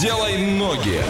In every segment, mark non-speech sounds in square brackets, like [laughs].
Делай ноги.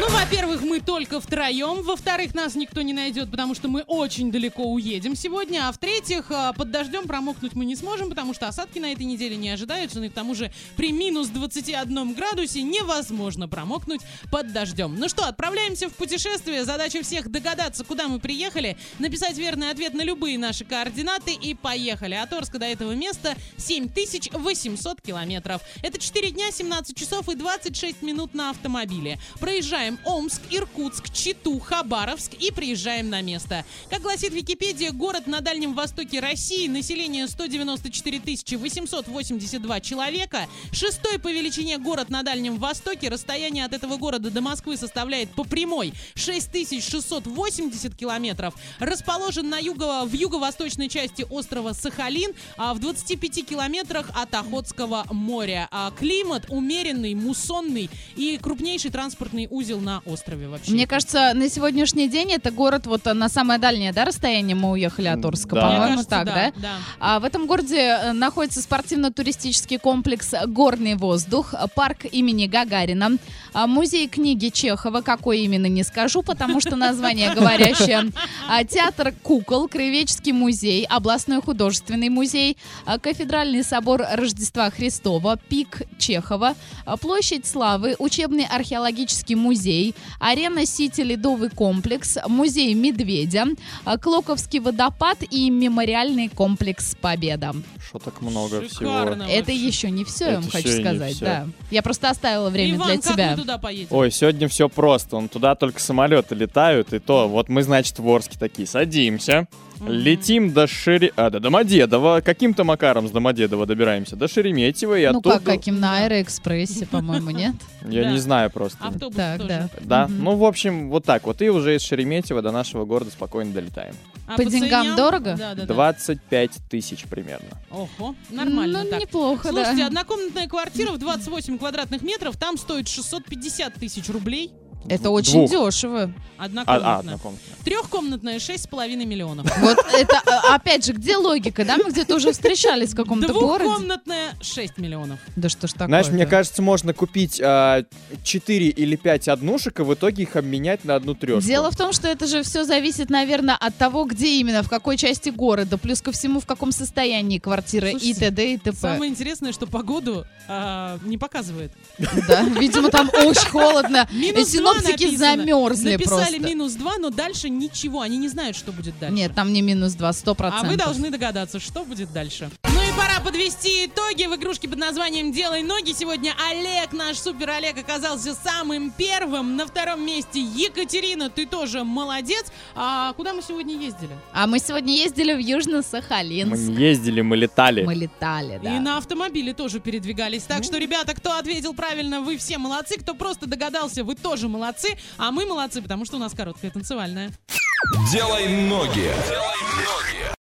Ну, во-первых, мы только втроем. Во-вторых, нас никто не найдет, потому что мы очень далеко уедем сегодня. А в-третьих, а, под дождем промокнуть мы не сможем, потому что осадки на этой неделе не ожидаются. Ну и к тому же при минус 21 градусе невозможно промокнуть под дождем. Ну что, отправляемся в путешествие. Задача всех догадаться, куда мы приехали, написать верный ответ на любые наши координаты и поехали. От Орска до этого места 7800 километров. Это 4 дня, 17 часов и 26 минут на автомобиле. Проезжаем Омск, Иркутск, Читу, Хабаровск и приезжаем на место. Как гласит Википедия, город на Дальнем Востоке России, население 194 882 человека, шестой по величине город на Дальнем Востоке, расстояние от этого города до Москвы составляет по прямой 6680 километров, расположен на юго, в юго-восточной части острова Сахалин, а в 25 километрах от Охотского моря. А климат умеренный, муссонный и крупнейший транспортный узел на острове вообще. Мне кажется, на сегодняшний день это город вот на самое дальнее, да, расстояние мы уехали от Орска, Да. По-моему, кажется, так, да? да. А в этом городе э, находится спортивно-туристический комплекс «Горный воздух», парк имени Гагарина, а, музей книги Чехова, какой именно не скажу, потому что название [laughs] говорящее, а, театр кукол, Краеведческий музей, областной художественный музей, а, кафедральный собор Рождества Христова, пик Чехова, площадь Славы, учебный археологический музей, арена Сити Ледовый комплекс, музей Медведя, а, Клоковский водопад и мемориальный комплекс Победа. Что так много Шикарно всего. Это вообще. еще не все, я вам хочу сказать, да. Я просто оставила время Иван, для как тебя. мы туда поедем? Ой, сегодня все просто. Он туда только самолеты летают, и то. Вот мы, значит, в Орске такие садимся, Летим до Шери... а, до Домодедово. Каким-то макаром с Домодедова добираемся до Шереметьево и Ну оттуда... как, каким на Аэроэкспрессе, по-моему, нет? [laughs] Я не знаю просто. Автобус Так, тоже. да. Ну, в общем, вот так вот. И уже из Шереметьево до нашего города спокойно долетаем. А По деньгам дорого? Да, да, да. 25 тысяч примерно. Ого, нормально Ну, неплохо, Слушайте, да. однокомнатная квартира в 28 квадратных метров, там стоит 650 тысяч рублей. Это двух. очень дешево. Однокомнатная. А, а, однокомнатная. Трехкомнатная миллионов. Вот это, а, опять же, где логика, да? Мы где-то уже встречались в каком-то городе. Двухкомнатная шесть миллионов. Да что ж такое Знаешь, мне кажется, можно купить а, четыре или пять однушек, и в итоге их обменять на одну трешку. Дело в том, что это же все зависит, наверное, от того, где именно, в какой части города, плюс ко всему, в каком состоянии квартира и т.д. и т.п. Самое интересное, что погоду а, не показывает. Да, видимо, там очень холодно. Минус хлопчики написано. замерзли Написали просто. минус 2, но дальше ничего. Они не знают, что будет дальше. Нет, там не минус 2, 100%. А вы должны догадаться, что будет дальше. Ну пора подвести итоги в игрушке под названием «Делай ноги». Сегодня Олег, наш супер Олег, оказался самым первым. На втором месте Екатерина, ты тоже молодец. А куда мы сегодня ездили? А мы сегодня ездили в Мы Южно-Сахалинск. не ездили, мы летали. Мы летали, да. И на автомобиле тоже передвигались. Так что, ребята, кто ответил правильно, вы все молодцы. Кто просто догадался, вы тоже молодцы. А мы молодцы, потому что у нас короткая танцевальная. Делай ноги. Делай ноги.